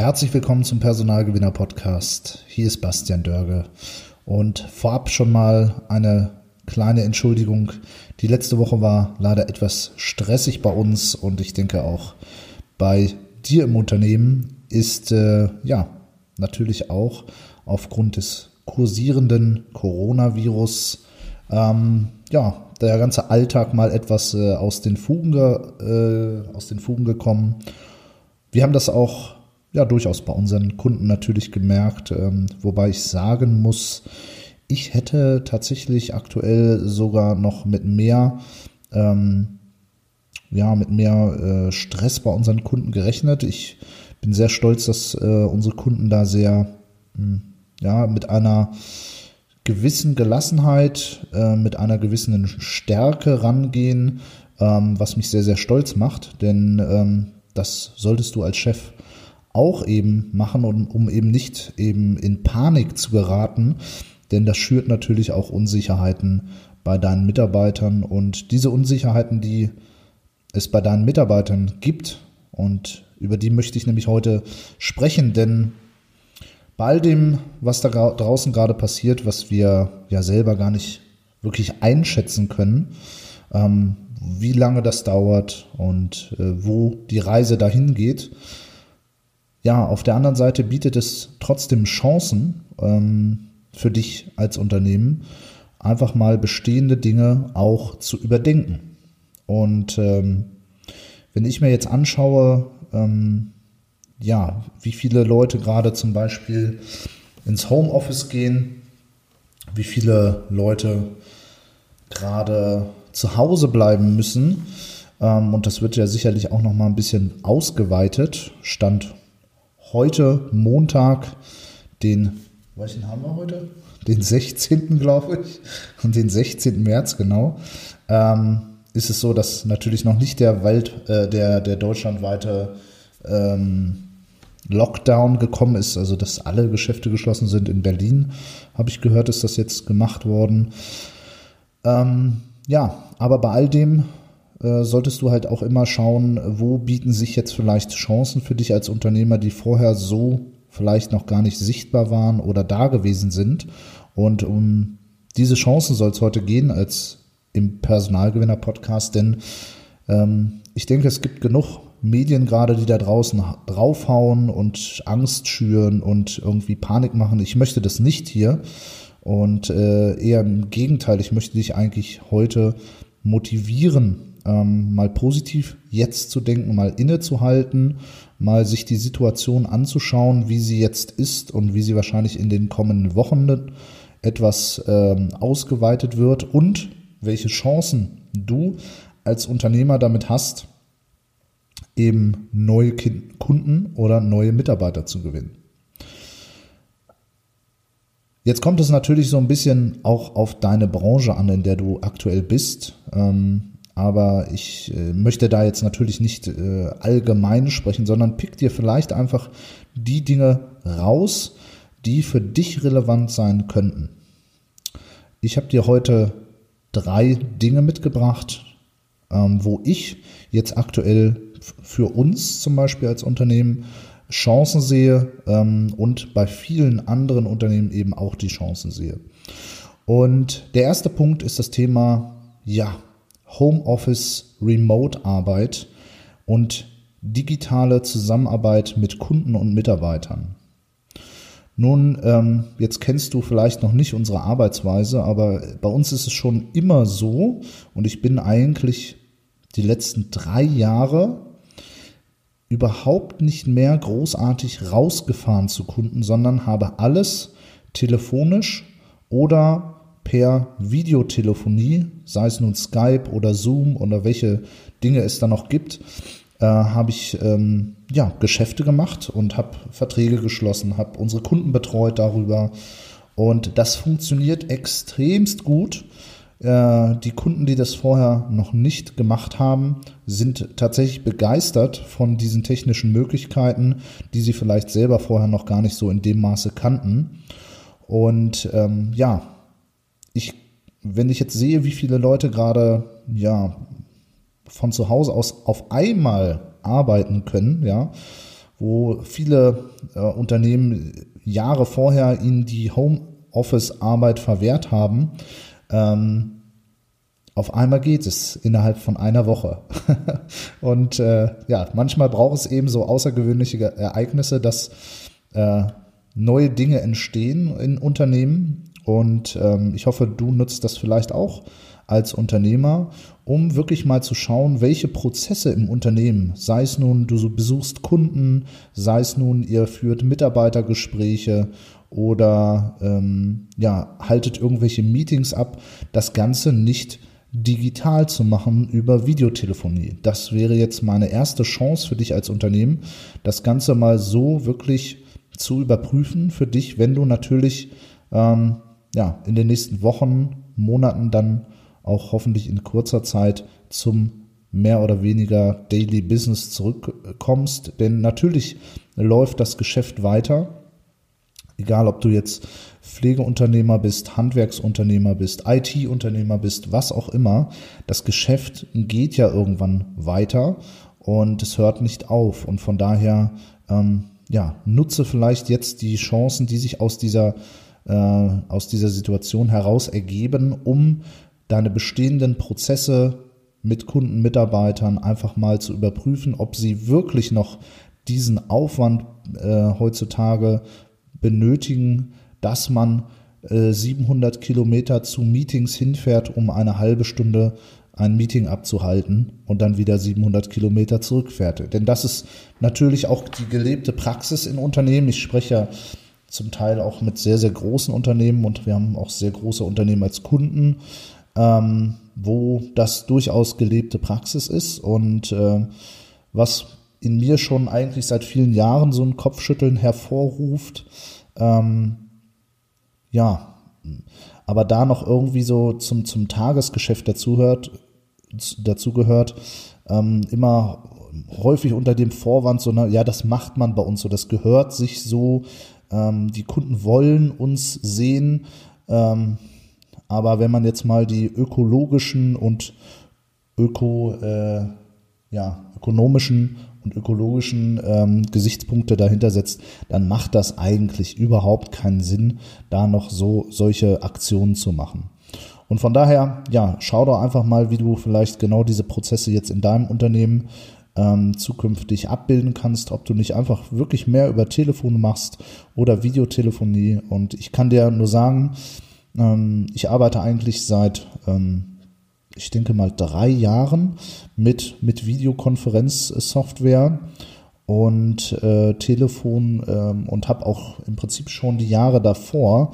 Herzlich willkommen zum Personalgewinner Podcast. Hier ist Bastian Dörge. Und vorab schon mal eine kleine Entschuldigung. Die letzte Woche war leider etwas stressig bei uns und ich denke auch bei dir im Unternehmen ist äh, ja natürlich auch aufgrund des kursierenden Coronavirus ähm, ja der ganze Alltag mal etwas äh, aus den Fugen äh, aus den Fugen gekommen. Wir haben das auch ja durchaus bei unseren Kunden natürlich gemerkt, ähm, wobei ich sagen muss, ich hätte tatsächlich aktuell sogar noch mit mehr, ähm, ja, mit mehr äh, Stress bei unseren Kunden gerechnet. Ich bin sehr stolz, dass äh, unsere Kunden da sehr, mh, hm, ja, mit einer gewissen Gelassenheit, äh, mit einer gewissen Stärke rangehen, ähm, was mich sehr, sehr stolz macht, denn ähm, das solltest du als Chef auch eben machen, um, um eben nicht eben in Panik zu geraten, denn das schürt natürlich auch Unsicherheiten bei deinen Mitarbeitern. Und diese Unsicherheiten, die es bei deinen Mitarbeitern gibt und über die möchte ich nämlich heute sprechen, denn bei all dem, was da draußen gerade passiert, was wir ja selber gar nicht wirklich einschätzen können, ähm, wie lange das dauert und äh, wo die Reise dahin geht, ja, auf der anderen Seite bietet es trotzdem Chancen ähm, für dich als Unternehmen, einfach mal bestehende Dinge auch zu überdenken. Und ähm, wenn ich mir jetzt anschaue, ähm, ja, wie viele Leute gerade zum Beispiel ins Homeoffice gehen, wie viele Leute gerade zu Hause bleiben müssen, ähm, und das wird ja sicherlich auch noch mal ein bisschen ausgeweitet, Stand heute Montag, den, welchen haben wir heute? Den 16. glaube ich, und den 16. März genau, ähm, ist es so, dass natürlich noch nicht der Welt, äh, der, der deutschlandweite ähm, Lockdown gekommen ist, also dass alle Geschäfte geschlossen sind. In Berlin habe ich gehört, ist das jetzt gemacht worden. Ähm, ja, aber bei all dem äh, solltest du halt auch immer schauen, wo bieten sich jetzt vielleicht Chancen für dich als Unternehmer, die vorher so vielleicht noch gar nicht sichtbar waren oder da gewesen sind. Und um diese Chancen soll es heute gehen als im Personalgewinner-Podcast, denn ähm, ich denke, es gibt genug Medien gerade, die da draußen draufhauen und Angst schüren und irgendwie Panik machen. Ich möchte das nicht hier und äh, eher im Gegenteil, ich möchte dich eigentlich heute motivieren, ähm, mal positiv jetzt zu denken, mal innezuhalten, mal sich die Situation anzuschauen, wie sie jetzt ist und wie sie wahrscheinlich in den kommenden Wochen etwas ähm, ausgeweitet wird und welche Chancen du als Unternehmer damit hast, eben neue Kunden oder neue Mitarbeiter zu gewinnen. Jetzt kommt es natürlich so ein bisschen auch auf deine Branche an, in der du aktuell bist. Ähm, aber ich äh, möchte da jetzt natürlich nicht äh, allgemein sprechen, sondern pick dir vielleicht einfach die Dinge raus, die für dich relevant sein könnten. Ich habe dir heute drei Dinge mitgebracht, ähm, wo ich jetzt aktuell für uns zum Beispiel als Unternehmen Chancen sehe ähm, und bei vielen anderen Unternehmen eben auch die Chancen sehe. Und der erste Punkt ist das Thema, ja, Homeoffice, Remote-Arbeit und digitale Zusammenarbeit mit Kunden und Mitarbeitern. Nun, ähm, jetzt kennst du vielleicht noch nicht unsere Arbeitsweise, aber bei uns ist es schon immer so und ich bin eigentlich die letzten drei Jahre überhaupt nicht mehr großartig rausgefahren zu Kunden, sondern habe alles telefonisch oder per Videotelefonie, sei es nun Skype oder Zoom oder welche Dinge es da noch gibt, äh, habe ich ähm, ja, Geschäfte gemacht und habe Verträge geschlossen, habe unsere Kunden betreut darüber. Und das funktioniert extremst gut. Äh, die Kunden, die das vorher noch nicht gemacht haben, sind tatsächlich begeistert von diesen technischen Möglichkeiten, die sie vielleicht selber vorher noch gar nicht so in dem Maße kannten. Und ähm, ja, ich, wenn ich jetzt sehe, wie viele Leute gerade ja von zu Hause aus auf einmal arbeiten können, ja, wo viele äh, Unternehmen Jahre vorher ihnen die Homeoffice-Arbeit verwehrt haben, ähm, auf einmal geht es innerhalb von einer Woche. und äh, ja, manchmal braucht es eben so außergewöhnliche Ereignisse, dass äh, neue Dinge entstehen in Unternehmen. Und ähm, ich hoffe, du nutzt das vielleicht auch als Unternehmer, um wirklich mal zu schauen, welche Prozesse im Unternehmen, sei es nun, du besuchst Kunden, sei es nun, ihr führt Mitarbeitergespräche oder ähm, ja, haltet irgendwelche Meetings ab, das Ganze nicht digital zu machen über Videotelefonie. Das wäre jetzt meine erste Chance für dich als Unternehmen, das Ganze mal so wirklich zu überprüfen für dich, wenn du natürlich ähm, ja, in den nächsten Wochen, Monaten dann auch hoffentlich in kurzer Zeit zum mehr oder weniger Daily Business zurückkommst. Denn natürlich läuft das Geschäft weiter. Egal, ob du jetzt Pflegeunternehmer bist, Handwerksunternehmer bist, IT-Unternehmer bist, was auch immer. Das Geschäft geht ja irgendwann weiter und es hört nicht auf. Und von daher, ähm, ja, nutze vielleicht jetzt die Chancen, die sich aus dieser, äh, aus dieser Situation heraus ergeben, um deine bestehenden Prozesse mit Kunden, Mitarbeitern einfach mal zu überprüfen, ob sie wirklich noch diesen Aufwand äh, heutzutage benötigen, dass man äh, 700 Kilometer zu Meetings hinfährt, um eine halbe Stunde ein Meeting abzuhalten und dann wieder 700 Kilometer zurückfährt. Denn das ist natürlich auch die gelebte Praxis in Unternehmen. Ich spreche ja zum Teil auch mit sehr, sehr großen Unternehmen und wir haben auch sehr große Unternehmen als Kunden, ähm, wo das durchaus gelebte Praxis ist und äh, was in mir schon eigentlich seit vielen Jahren so ein Kopfschütteln hervorruft. Ähm, ja, aber da noch irgendwie so zum, zum Tagesgeschäft dazugehört, ähm, immer häufig unter dem Vorwand, so, na, ja, das macht man bei uns so, das gehört sich so, ähm, die Kunden wollen uns sehen, ähm, aber wenn man jetzt mal die ökologischen und öko, äh, ja, ökonomischen und ökologischen ähm, Gesichtspunkte dahinter setzt, dann macht das eigentlich überhaupt keinen Sinn, da noch so solche Aktionen zu machen. Und von daher, ja, schau doch einfach mal, wie du vielleicht genau diese Prozesse jetzt in deinem Unternehmen ähm, zukünftig abbilden kannst, ob du nicht einfach wirklich mehr über Telefon machst oder Videotelefonie. Und ich kann dir nur sagen, ähm, ich arbeite eigentlich seit ähm, ich denke mal, drei Jahren mit, mit Videokonferenzsoftware und äh, Telefon ähm, und habe auch im Prinzip schon die Jahre davor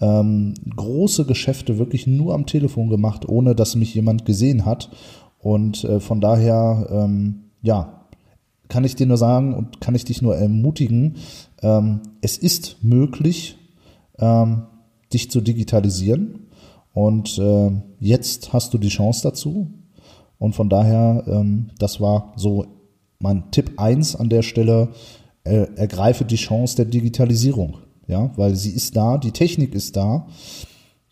ähm, große Geschäfte wirklich nur am Telefon gemacht, ohne dass mich jemand gesehen hat. Und äh, von daher, ähm, ja, kann ich dir nur sagen und kann ich dich nur ermutigen, ähm, es ist möglich, ähm, dich zu digitalisieren. Und äh, jetzt hast du die Chance dazu. Und von daher, ähm, das war so mein Tipp eins an der Stelle, äh, ergreife die Chance der Digitalisierung. Ja, weil sie ist da, die Technik ist da.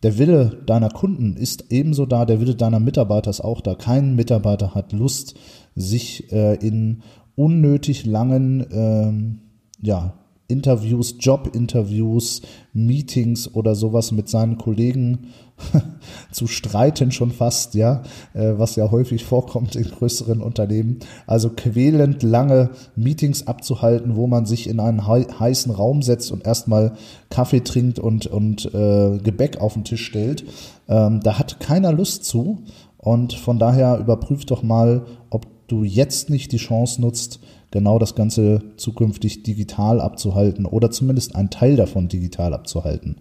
Der Wille deiner Kunden ist ebenso da, der Wille deiner Mitarbeiter ist auch da. Kein Mitarbeiter hat Lust, sich äh, in unnötig langen ähm, ja, Interviews, Jobinterviews, Meetings oder sowas mit seinen Kollegen zu streiten schon fast, ja, äh, was ja häufig vorkommt in größeren Unternehmen. Also quälend lange Meetings abzuhalten, wo man sich in einen heißen Raum setzt und erstmal Kaffee trinkt und, und äh, Gebäck auf den Tisch stellt. Ähm, da hat keiner Lust zu. Und von daher überprüf doch mal, ob du jetzt nicht die Chance nutzt, genau das Ganze zukünftig digital abzuhalten oder zumindest einen Teil davon digital abzuhalten.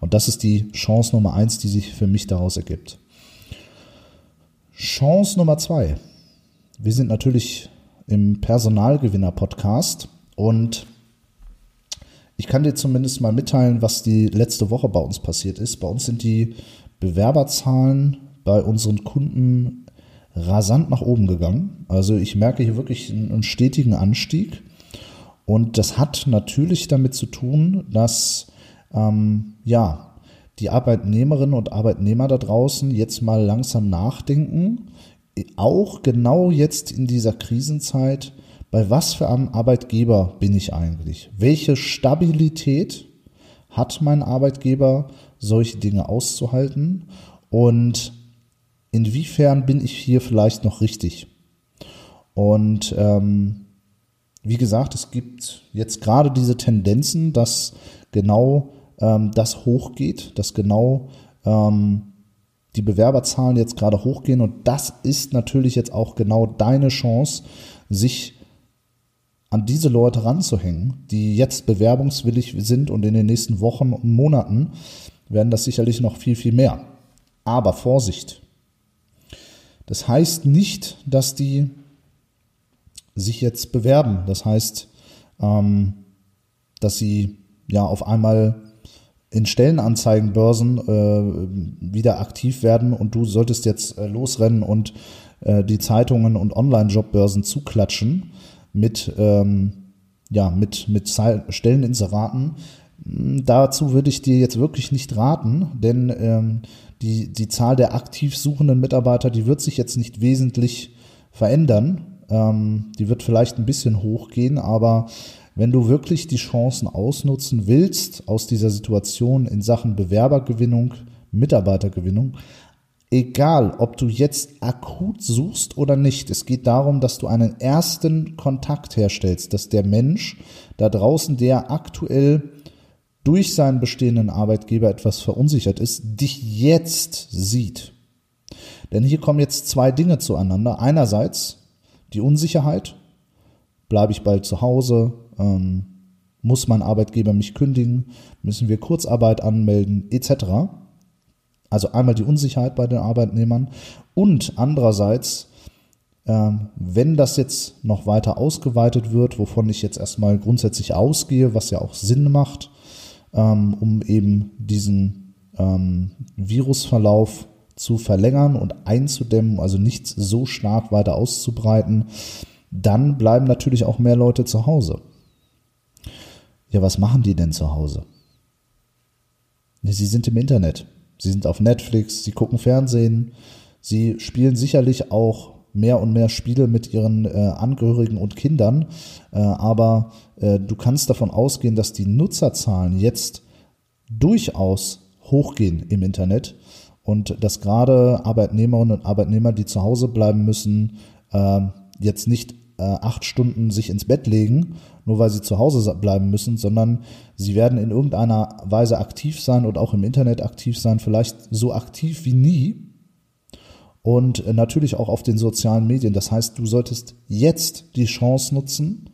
Und das ist die Chance Nummer eins, die sich für mich daraus ergibt. Chance Nummer zwei. Wir sind natürlich im Personalgewinner-Podcast und ich kann dir zumindest mal mitteilen, was die letzte Woche bei uns passiert ist. Bei uns sind die Bewerberzahlen bei unseren Kunden rasant nach oben gegangen. Also ich merke hier wirklich einen stetigen Anstieg. Und das hat natürlich damit zu tun, dass ähm, ja die Arbeitnehmerinnen und Arbeitnehmer da draußen jetzt mal langsam nachdenken, auch genau jetzt in dieser Krisenzeit, bei was für einem Arbeitgeber bin ich eigentlich? Welche Stabilität hat mein Arbeitgeber, solche Dinge auszuhalten? Und inwiefern bin ich hier vielleicht noch richtig? Und ähm, wie gesagt, es gibt jetzt gerade diese Tendenzen, dass genau ähm, das hochgeht, dass genau ähm, die Bewerberzahlen jetzt gerade hochgehen und das ist natürlich jetzt auch genau deine Chance, sich an diese Leute ranzuhängen, die jetzt bewerbungswillig sind und in den nächsten Wochen und Monaten werden das sicherlich noch viel, viel mehr. Aber Vorsicht. Das heißt nicht, dass die sich jetzt bewerben. Das heißt, ähm, dass sie ja auf einmal in Stellenanzeigenbörsen äh, wieder aktiv werden und du solltest jetzt äh, losrennen und äh, die Zeitungen und Online-Jobbörsen zuklatschen mit, ähm, ja, mit, mit Stelleninseraten. Hm, dazu würde ich dir jetzt wirklich nicht raten, denn ähm, die, die Zahl der aktiv suchenden Mitarbeiter, die wird sich jetzt nicht wesentlich verändern. Ähm, die wird vielleicht ein bisschen hochgehen, aber wenn du wirklich die Chancen ausnutzen willst aus dieser Situation in Sachen Bewerbergewinnung, Mitarbeitergewinnung, egal ob du jetzt akut suchst oder nicht, es geht darum, dass du einen ersten Kontakt herstellst, dass der Mensch da draußen, der aktuell durch seinen bestehenden Arbeitgeber etwas verunsichert ist, dich jetzt sieht. Denn hier kommen jetzt zwei Dinge zueinander. Einerseits die Unsicherheit, bleibe ich bald zu Hause, ähm, muss mein Arbeitgeber mich kündigen, müssen wir Kurzarbeit anmelden, etc. Also einmal die Unsicherheit bei den Arbeitnehmern und andererseits, ähm, wenn das jetzt noch weiter ausgeweitet wird, wovon ich jetzt erstmal grundsätzlich ausgehe, was ja auch Sinn macht, ähm, um eben diesen ähm, Virusverlauf zu verlängern und einzudämmen, also nicht so stark weiter auszubreiten, dann bleiben natürlich auch mehr Leute zu Hause. Ja, was machen die denn zu Hause? Sie sind im Internet. Sie sind auf Netflix, sie gucken Fernsehen, sie spielen sicherlich auch mehr und mehr Spiele mit ihren äh, Angehörigen und Kindern, äh, aber äh, du kannst davon ausgehen, dass die Nutzerzahlen jetzt durchaus hochgehen im Internet und dass gerade Arbeitnehmerinnen und Arbeitnehmer, die zu Hause bleiben müssen, äh, jetzt nicht äh, acht Stunden sich ins Bett legen, nur weil sie zu Hause bleiben müssen, sondern sie werden in irgendeiner Weise aktiv sein und auch im Internet aktiv sein, vielleicht so aktiv wie nie. Und äh, natürlich auch auf den sozialen Medien. Das heißt, du solltest jetzt die Chance nutzen,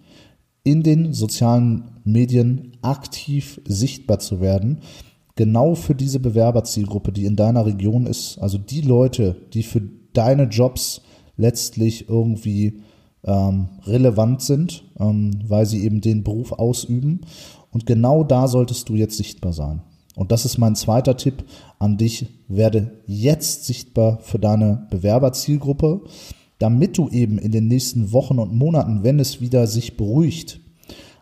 in den sozialen Medien aktiv sichtbar zu werden. Genau für diese Bewerberzielgruppe, die in deiner Region ist. Also die Leute, die für deine Jobs letztlich irgendwie ähm, relevant sind, ähm, weil sie eben den Beruf ausüben. Und genau da solltest du jetzt sichtbar sein. Und das ist mein zweiter Tipp an dich. Werde jetzt sichtbar für deine Bewerberzielgruppe, damit du eben in den nächsten Wochen und Monaten, wenn es wieder sich beruhigt,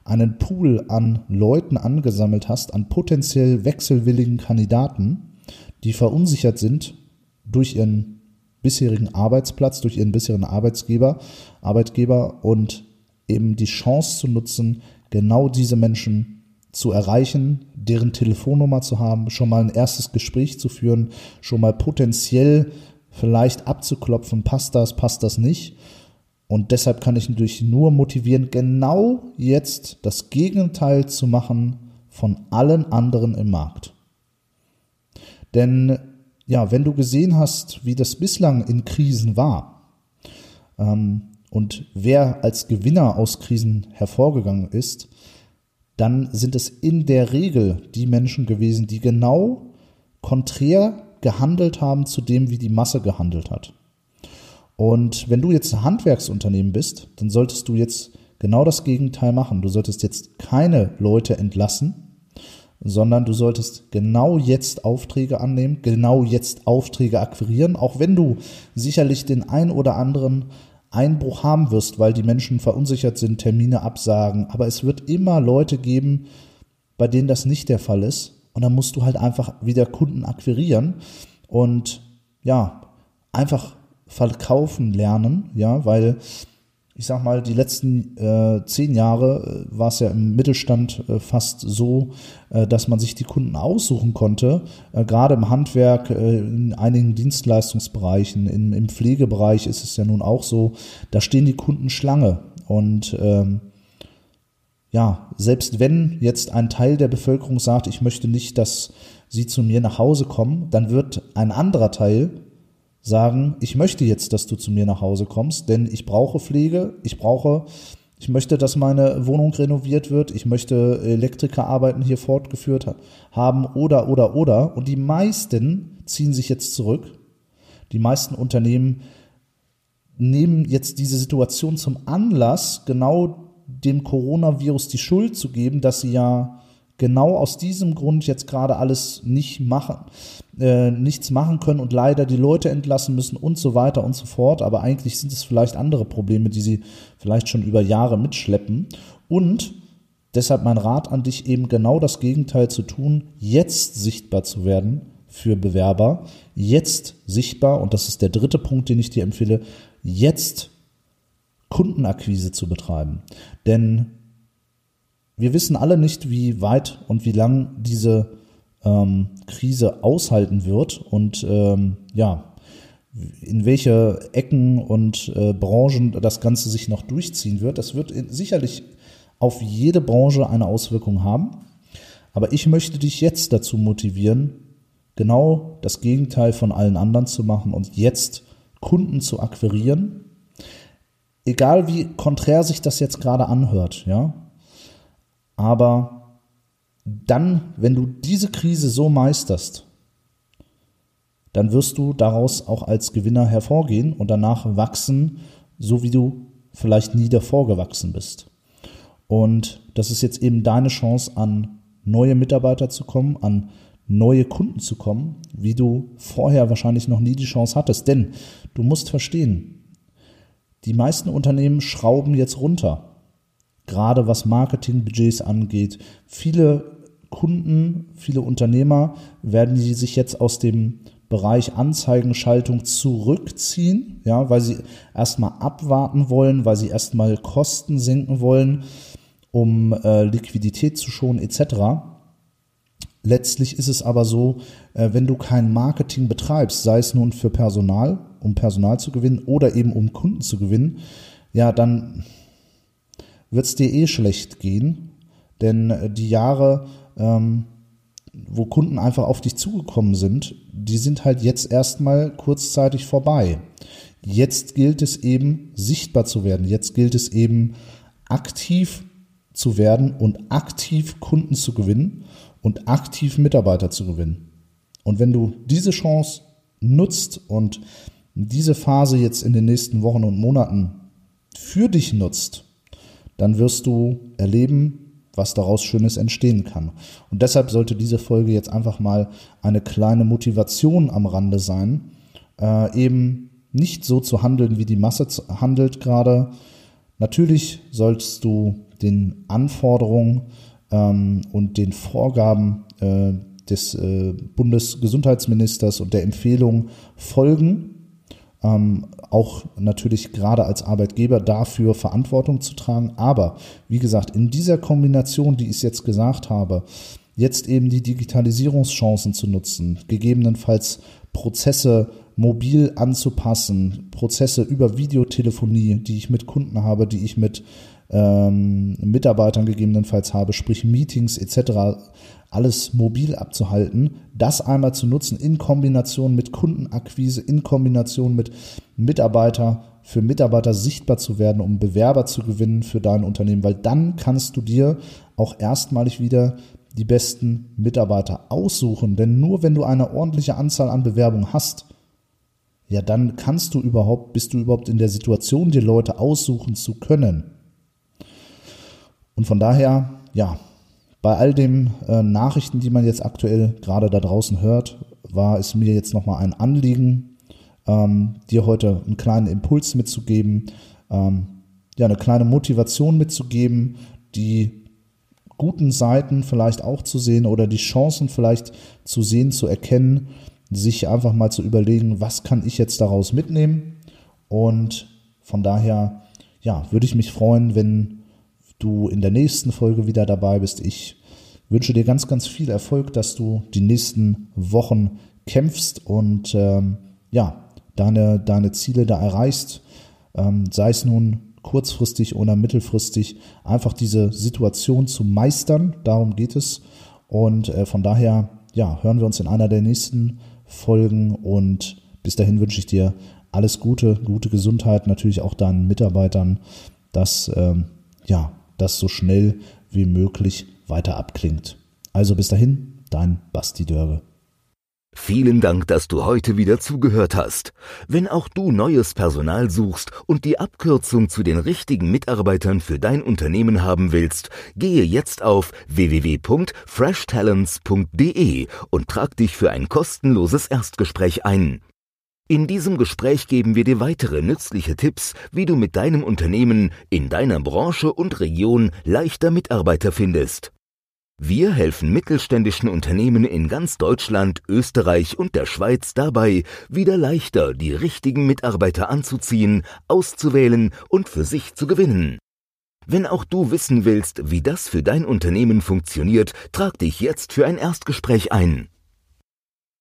einen Pool an Leuten angesammelt hast, an potenziell wechselwilligen Kandidaten, die verunsichert sind durch ihren bisherigen Arbeitsplatz, durch ihren bisherigen Arbeitsgeber, Arbeitgeber und eben die Chance zu nutzen, genau diese Menschen zu erreichen, deren Telefonnummer zu haben, schon mal ein erstes Gespräch zu führen, schon mal potenziell vielleicht abzuklopfen, passt das, passt das nicht. Und deshalb kann ich natürlich nur motivieren, genau jetzt das Gegenteil zu machen von allen anderen im Markt. Denn ja, wenn du gesehen hast, wie das bislang in Krisen war ähm, und wer als Gewinner aus Krisen hervorgegangen ist, dann sind es in der Regel die Menschen gewesen, die genau konträr gehandelt haben zu dem, wie die Masse gehandelt hat. Und wenn du jetzt ein Handwerksunternehmen bist, dann solltest du jetzt genau das Gegenteil machen. Du solltest jetzt keine Leute entlassen, sondern du solltest genau jetzt Aufträge annehmen, genau jetzt Aufträge akquirieren, auch wenn du sicherlich den ein oder anderen Einbruch haben wirst, weil die Menschen verunsichert sind, Termine absagen. Aber es wird immer Leute geben, bei denen das nicht der Fall ist. Und dann musst du halt einfach wieder Kunden akquirieren und ja, einfach verkaufen lernen, ja, weil ich sag mal, die letzten äh, zehn Jahre äh, war es ja im Mittelstand äh, fast so, äh, dass man sich die Kunden aussuchen konnte. Äh, gerade im Handwerk, in einigen Dienstleistungsbereichen, im, im Pflegebereich ist es ja nun auch so, da stehen die Kunden Schlange. Und ähm, ja, selbst wenn jetzt ein Teil der Bevölkerung sagt, ich möchte nicht, dass sie zu mir nach Hause kommen, dann wird ein anderer Teil sagen, ich möchte jetzt, dass du zu mir nach Hause kommst, denn ich brauche Pflege, ich brauche, ich möchte, dass meine Wohnung renoviert wird, ich möchte Elektrikerarbeiten hier fortgeführt haben oder, oder, oder. Und die meisten ziehen sich jetzt zurück. Die meisten Unternehmen nehmen jetzt diese Situation zum Anlass, genau dem Coronavirus die Schuld zu geben, dass sie ja genau aus diesem Grund jetzt gerade alles nicht machen, äh, nichts machen können und leider die Leute entlassen müssen und so weiter und so fort. Aber eigentlich sind es vielleicht andere Probleme, die sie vielleicht schon über Jahre mitschleppen. Und deshalb mein Rat an dich, eben genau das Gegenteil zu tun, jetzt sichtbar zu werden für Bewerber, jetzt sichtbar, und das ist der dritte Punkt, den ich dir empfehle, jetzt Kundenakquise zu betreiben. Denn wir wissen alle nicht, wie weit und wie lang diese ähm, Krise aushalten wird und ähm, ja, in welche Ecken und äh, Branchen das Ganze sich noch durchziehen wird. Das wird sicherlich auf jede Branche eine Auswirkung haben. Aber ich möchte dich jetzt dazu motivieren, genau das Gegenteil von allen anderen zu machen und jetzt Kunden zu akquirieren. Egal wie konträr sich das jetzt gerade anhört, ja. Aber dann, wenn du diese Krise so meisterst, dann wirst du daraus auch als Gewinner hervorgehen und danach wachsen, so wie du vielleicht nie davor gewachsen bist. Und das ist jetzt eben deine Chance, an neue Mitarbeiter zu kommen, an neue Kunden zu kommen, wie du vorher wahrscheinlich noch nie die Chance hattest. Denn du musst verstehen, die meisten Unternehmen schrauben jetzt runter gerade was Marketingbudgets angeht. Viele Kunden, viele Unternehmer werden die sich jetzt aus dem Bereich Anzeigenschaltung zurückziehen, ja, weil sie erstmal abwarten wollen, weil sie erstmal Kosten senken wollen, um äh, Liquidität zu schonen etc. Letztlich ist es aber so, äh, wenn du kein Marketing betreibst, sei es nun für Personal, um Personal zu gewinnen oder eben um Kunden zu gewinnen, ja, dann wird es dir eh schlecht gehen, denn äh, die Jahre, ähm, wo Kunden einfach auf dich zugekommen sind, die sind halt jetzt erstmal kurzzeitig vorbei. Jetzt gilt es eben, sichtbar zu werden. Jetzt gilt es eben, aktiv zu werden und aktiv Kunden zu gewinnen und aktiv Mitarbeiter zu gewinnen. Und wenn du diese Chance nutzt und diese Phase jetzt in den nächsten Wochen und Monaten für dich nutzt, dann wirst du erleben, was daraus Schönes entstehen kann. Und deshalb sollte diese Folge jetzt einfach mal eine kleine Motivation am Rande sein, äh, eben nicht so zu handeln, wie die Masse handelt gerade. Natürlich solltest du den Anforderungen ähm, und den Vorgaben äh, des äh, Bundesgesundheitsministers und der Empfehlung folgen ähm, auch natürlich gerade als Arbeitgeber dafür Verantwortung zu tragen. Aber wie gesagt, in dieser Kombination, die ich jetzt gesagt habe, jetzt eben die Digitalisierungschancen zu nutzen, gegebenenfalls Prozesse mobil anzupassen, Prozesse über Videotelefonie, die ich mit Kunden habe, die ich mit ähm, Mitarbeitern gegebenenfalls habe, sprich Meetings etc., alles mobil abzuhalten, das einmal zu nutzen in Kombination mit Kundenakquise, in Kombination mit Mitarbeiter, für Mitarbeiter sichtbar zu werden, um Bewerber zu gewinnen für dein Unternehmen, weil dann kannst du dir auch erstmalig wieder die besten Mitarbeiter aussuchen. Denn nur wenn du eine ordentliche Anzahl an Bewerbungen hast, ja, dann kannst du überhaupt, bist du überhaupt in der Situation, dir Leute aussuchen zu können. Und von daher, ja, bei all den äh, Nachrichten, die man jetzt aktuell gerade da draußen hört, war es mir jetzt nochmal ein Anliegen, ähm, dir heute einen kleinen Impuls mitzugeben, ähm, ja, eine kleine Motivation mitzugeben, die guten Seiten vielleicht auch zu sehen oder die Chancen vielleicht zu sehen, zu erkennen, sich einfach mal zu überlegen, was kann ich jetzt daraus mitnehmen? Und von daher, ja, würde ich mich freuen, wenn du in der nächsten Folge wieder dabei bist. Ich wünsche dir ganz, ganz viel Erfolg, dass du die nächsten Wochen kämpfst und ähm, ja, deine, deine Ziele da erreichst. Ähm, sei es nun kurzfristig oder mittelfristig, einfach diese Situation zu meistern. Darum geht es. Und äh, von daher, ja, hören wir uns in einer der nächsten Folgen und bis dahin wünsche ich dir alles Gute, gute Gesundheit, natürlich auch deinen Mitarbeitern, dass ähm, ja, das so schnell wie möglich weiter abklingt. Also bis dahin, dein Basti Dörge. Vielen Dank, dass du heute wieder zugehört hast. Wenn auch du neues Personal suchst und die Abkürzung zu den richtigen Mitarbeitern für dein Unternehmen haben willst, gehe jetzt auf www.freshtalents.de und trag dich für ein kostenloses Erstgespräch ein. In diesem Gespräch geben wir dir weitere nützliche Tipps, wie du mit deinem Unternehmen in deiner Branche und Region leichter Mitarbeiter findest. Wir helfen mittelständischen Unternehmen in ganz Deutschland, Österreich und der Schweiz dabei, wieder leichter die richtigen Mitarbeiter anzuziehen, auszuwählen und für sich zu gewinnen. Wenn auch du wissen willst, wie das für dein Unternehmen funktioniert, trag dich jetzt für ein Erstgespräch ein.